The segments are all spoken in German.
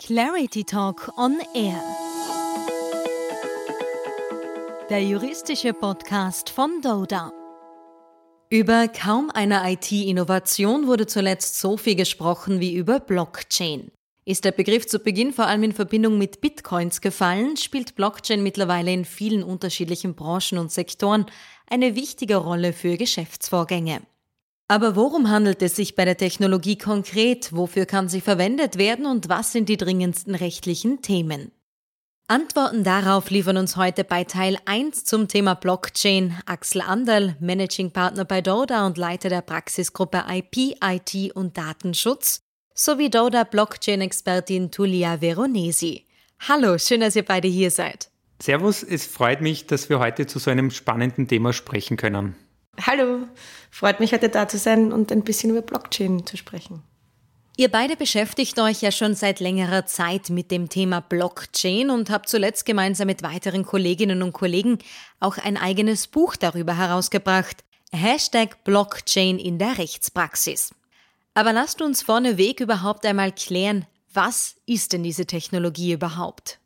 Clarity Talk on Air. Der juristische Podcast von Doda. Über kaum eine IT-Innovation wurde zuletzt so viel gesprochen wie über Blockchain. Ist der Begriff zu Beginn vor allem in Verbindung mit Bitcoins gefallen, spielt Blockchain mittlerweile in vielen unterschiedlichen Branchen und Sektoren eine wichtige Rolle für Geschäftsvorgänge. Aber worum handelt es sich bei der Technologie konkret? Wofür kann sie verwendet werden und was sind die dringendsten rechtlichen Themen? Antworten darauf liefern uns heute bei Teil 1 zum Thema Blockchain Axel Anderl, Managing Partner bei Doda und Leiter der Praxisgruppe IP, IT und Datenschutz, sowie Doda Blockchain-Expertin Tulia Veronesi. Hallo, schön, dass ihr beide hier seid. Servus, es freut mich, dass wir heute zu so einem spannenden Thema sprechen können. Hallo, freut mich heute da zu sein und ein bisschen über Blockchain zu sprechen. Ihr beide beschäftigt euch ja schon seit längerer Zeit mit dem Thema Blockchain und habt zuletzt gemeinsam mit weiteren Kolleginnen und Kollegen auch ein eigenes Buch darüber herausgebracht. Hashtag Blockchain in der Rechtspraxis. Aber lasst uns vorneweg überhaupt einmal klären, was ist denn diese Technologie überhaupt?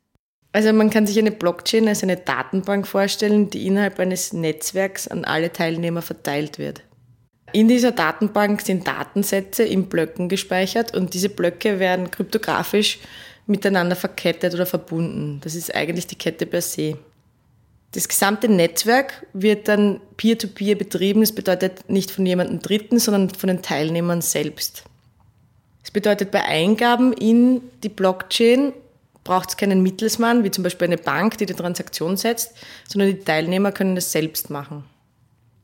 Also man kann sich eine Blockchain als eine Datenbank vorstellen, die innerhalb eines Netzwerks an alle Teilnehmer verteilt wird. In dieser Datenbank sind Datensätze in Blöcken gespeichert und diese Blöcke werden kryptografisch miteinander verkettet oder verbunden. Das ist eigentlich die Kette per se. Das gesamte Netzwerk wird dann peer-to-peer -peer betrieben. Das bedeutet nicht von jemandem Dritten, sondern von den Teilnehmern selbst. Das bedeutet, bei Eingaben in die Blockchain braucht es keinen Mittelsmann, wie zum Beispiel eine Bank, die die Transaktion setzt, sondern die Teilnehmer können das selbst machen.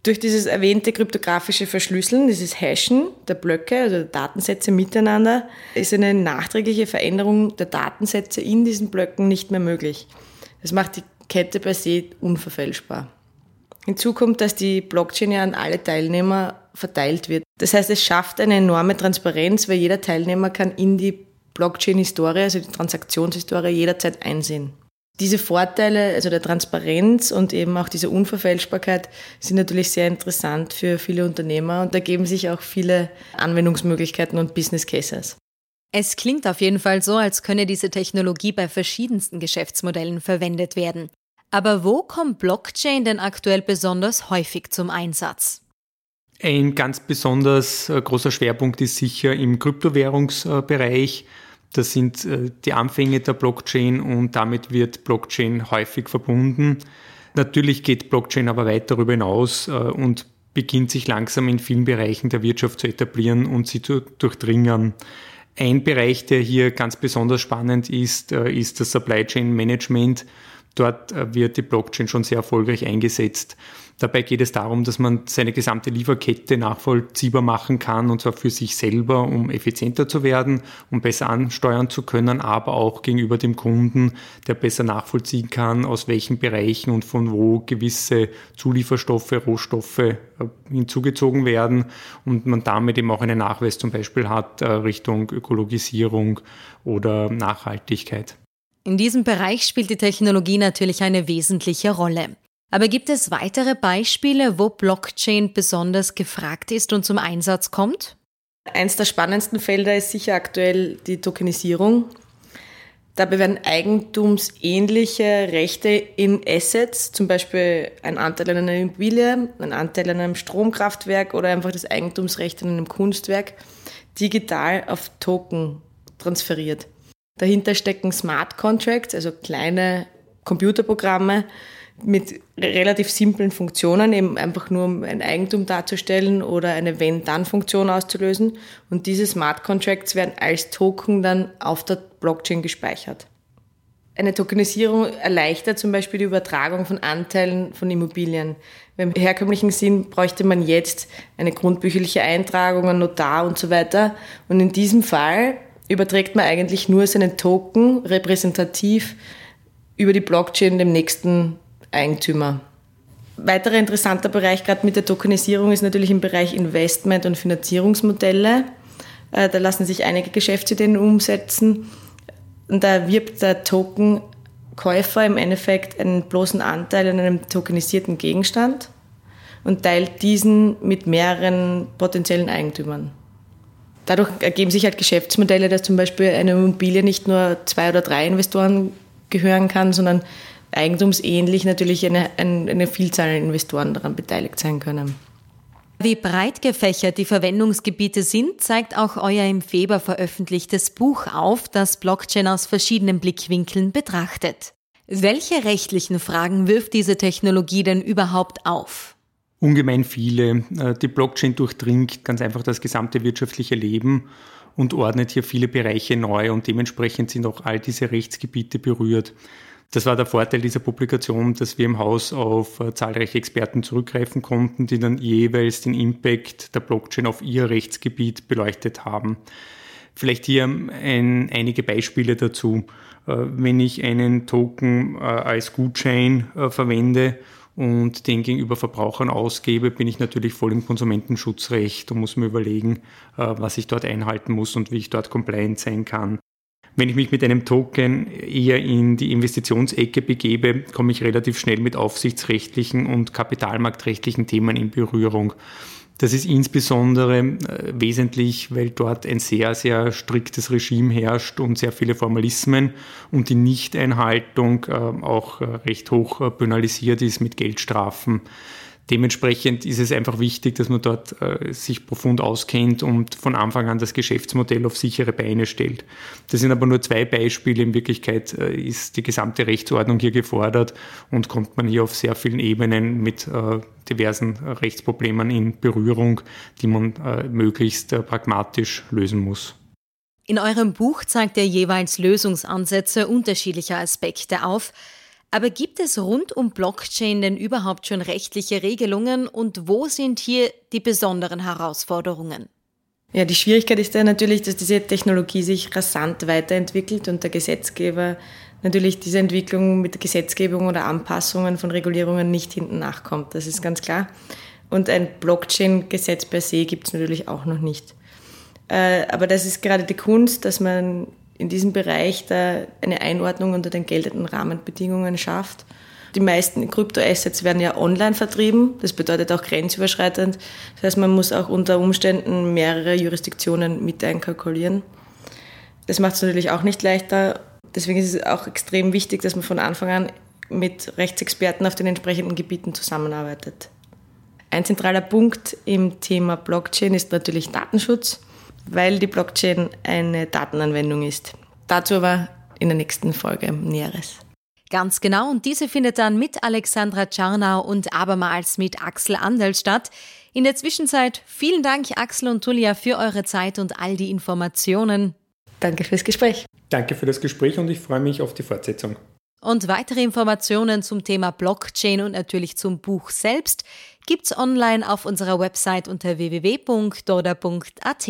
Durch dieses erwähnte kryptografische Verschlüsseln, dieses Hashen der Blöcke, also der Datensätze miteinander, ist eine nachträgliche Veränderung der Datensätze in diesen Blöcken nicht mehr möglich. Das macht die Kette per se unverfälschbar. Hinzu kommt, dass die Blockchain ja an alle Teilnehmer verteilt wird. Das heißt, es schafft eine enorme Transparenz, weil jeder Teilnehmer kann in die Blockchain-Historie, also die Transaktionshistorie, jederzeit einsehen. Diese Vorteile, also der Transparenz und eben auch diese Unverfälschbarkeit, sind natürlich sehr interessant für viele Unternehmer und da geben sich auch viele Anwendungsmöglichkeiten und Business Cases. Es klingt auf jeden Fall so, als könne diese Technologie bei verschiedensten Geschäftsmodellen verwendet werden. Aber wo kommt Blockchain denn aktuell besonders häufig zum Einsatz? Ein ganz besonders äh, großer Schwerpunkt ist sicher im Kryptowährungsbereich. Das sind äh, die Anfänge der Blockchain und damit wird Blockchain häufig verbunden. Natürlich geht Blockchain aber weit darüber hinaus äh, und beginnt sich langsam in vielen Bereichen der Wirtschaft zu etablieren und sie zu durchdringen. Ein Bereich, der hier ganz besonders spannend ist, äh, ist das Supply Chain Management. Dort wird die Blockchain schon sehr erfolgreich eingesetzt. Dabei geht es darum, dass man seine gesamte Lieferkette nachvollziehbar machen kann, und zwar für sich selber, um effizienter zu werden, um besser ansteuern zu können, aber auch gegenüber dem Kunden, der besser nachvollziehen kann, aus welchen Bereichen und von wo gewisse Zulieferstoffe, Rohstoffe äh, hinzugezogen werden und man damit eben auch einen Nachweis zum Beispiel hat äh, Richtung Ökologisierung oder Nachhaltigkeit. In diesem Bereich spielt die Technologie natürlich eine wesentliche Rolle. Aber gibt es weitere Beispiele, wo Blockchain besonders gefragt ist und zum Einsatz kommt? Eins der spannendsten Felder ist sicher aktuell die Tokenisierung. Dabei werden eigentumsähnliche Rechte in Assets, zum Beispiel ein Anteil an einer Immobilie, ein Anteil an einem Stromkraftwerk oder einfach das Eigentumsrecht an einem Kunstwerk, digital auf Token transferiert. Dahinter stecken Smart Contracts, also kleine Computerprogramme, mit relativ simplen Funktionen, eben einfach nur um ein Eigentum darzustellen oder eine Wenn-Dann-Funktion auszulösen. Und diese Smart Contracts werden als Token dann auf der Blockchain gespeichert. Eine Tokenisierung erleichtert zum Beispiel die Übertragung von Anteilen von Immobilien. Im herkömmlichen Sinn bräuchte man jetzt eine grundbücherliche Eintragung, ein Notar und so weiter. Und in diesem Fall überträgt man eigentlich nur seinen Token repräsentativ über die Blockchain dem nächsten Eigentümer. Weiterer interessanter Bereich gerade mit der Tokenisierung ist natürlich im Bereich Investment- und Finanzierungsmodelle. Äh, da lassen sich einige Geschäftsideen umsetzen. Und da wirbt der Tokenkäufer im Endeffekt einen bloßen Anteil an einem tokenisierten Gegenstand und teilt diesen mit mehreren potenziellen Eigentümern. dadurch ergeben sich halt Geschäftsmodelle, dass zum Beispiel eine Immobilie nicht nur zwei oder drei Investoren gehören kann, sondern eigentumsähnlich natürlich eine, eine Vielzahl an Investoren daran beteiligt sein können. Wie breit gefächert die Verwendungsgebiete sind, zeigt auch euer im Februar veröffentlichtes Buch auf, das Blockchain aus verschiedenen Blickwinkeln betrachtet. Welche rechtlichen Fragen wirft diese Technologie denn überhaupt auf? Ungemein viele. Äh, die Blockchain durchdringt ganz einfach das gesamte wirtschaftliche Leben und ordnet hier viele Bereiche neu und dementsprechend sind auch all diese Rechtsgebiete berührt. Das war der Vorteil dieser Publikation, dass wir im Haus auf äh, zahlreiche Experten zurückgreifen konnten, die dann jeweils den Impact der Blockchain auf ihr Rechtsgebiet beleuchtet haben. Vielleicht hier ein, einige Beispiele dazu. Äh, wenn ich einen Token äh, als Gutschein verwende und den gegenüber Verbrauchern ausgebe, bin ich natürlich voll im Konsumentenschutzrecht und muss mir überlegen, was ich dort einhalten muss und wie ich dort compliant sein kann. Wenn ich mich mit einem Token eher in die Investitionsecke begebe, komme ich relativ schnell mit aufsichtsrechtlichen und kapitalmarktrechtlichen Themen in Berührung. Das ist insbesondere äh, wesentlich, weil dort ein sehr, sehr striktes Regime herrscht und sehr viele Formalismen und die Nichteinhaltung äh, auch äh, recht hoch penalisiert ist mit Geldstrafen. Dementsprechend ist es einfach wichtig, dass man dort äh, sich profund auskennt und von Anfang an das Geschäftsmodell auf sichere Beine stellt. Das sind aber nur zwei Beispiele. In Wirklichkeit äh, ist die gesamte Rechtsordnung hier gefordert und kommt man hier auf sehr vielen Ebenen mit äh, diversen Rechtsproblemen in Berührung, die man äh, möglichst äh, pragmatisch lösen muss. In eurem Buch zeigt ihr jeweils Lösungsansätze unterschiedlicher Aspekte auf. Aber gibt es rund um Blockchain denn überhaupt schon rechtliche Regelungen und wo sind hier die besonderen Herausforderungen? Ja, die Schwierigkeit ist ja natürlich, dass diese Technologie sich rasant weiterentwickelt und der Gesetzgeber natürlich diese Entwicklung mit Gesetzgebung oder Anpassungen von Regulierungen nicht hinten nachkommt. Das ist ganz klar. Und ein Blockchain-Gesetz per se gibt es natürlich auch noch nicht. Äh, aber das ist gerade die Kunst, dass man in diesem Bereich da eine Einordnung unter den geltenden Rahmenbedingungen schafft. Die meisten Kryptoassets werden ja online vertrieben. Das bedeutet auch grenzüberschreitend. Das heißt, man muss auch unter Umständen mehrere Jurisdiktionen mit einkalkulieren. Das macht es natürlich auch nicht leichter. Deswegen ist es auch extrem wichtig, dass man von Anfang an mit Rechtsexperten auf den entsprechenden Gebieten zusammenarbeitet. Ein zentraler Punkt im Thema Blockchain ist natürlich Datenschutz weil die Blockchain eine Datenanwendung ist. Dazu aber in der nächsten Folge Näheres. Ganz genau, und diese findet dann mit Alexandra Czarnau und abermals mit Axel Andel statt. In der Zwischenzeit vielen Dank, Axel und Tulia, für eure Zeit und all die Informationen. Danke fürs Gespräch. Danke für das Gespräch und ich freue mich auf die Fortsetzung. Und weitere Informationen zum Thema Blockchain und natürlich zum Buch selbst gibt's online auf unserer Website unter www.doda.at.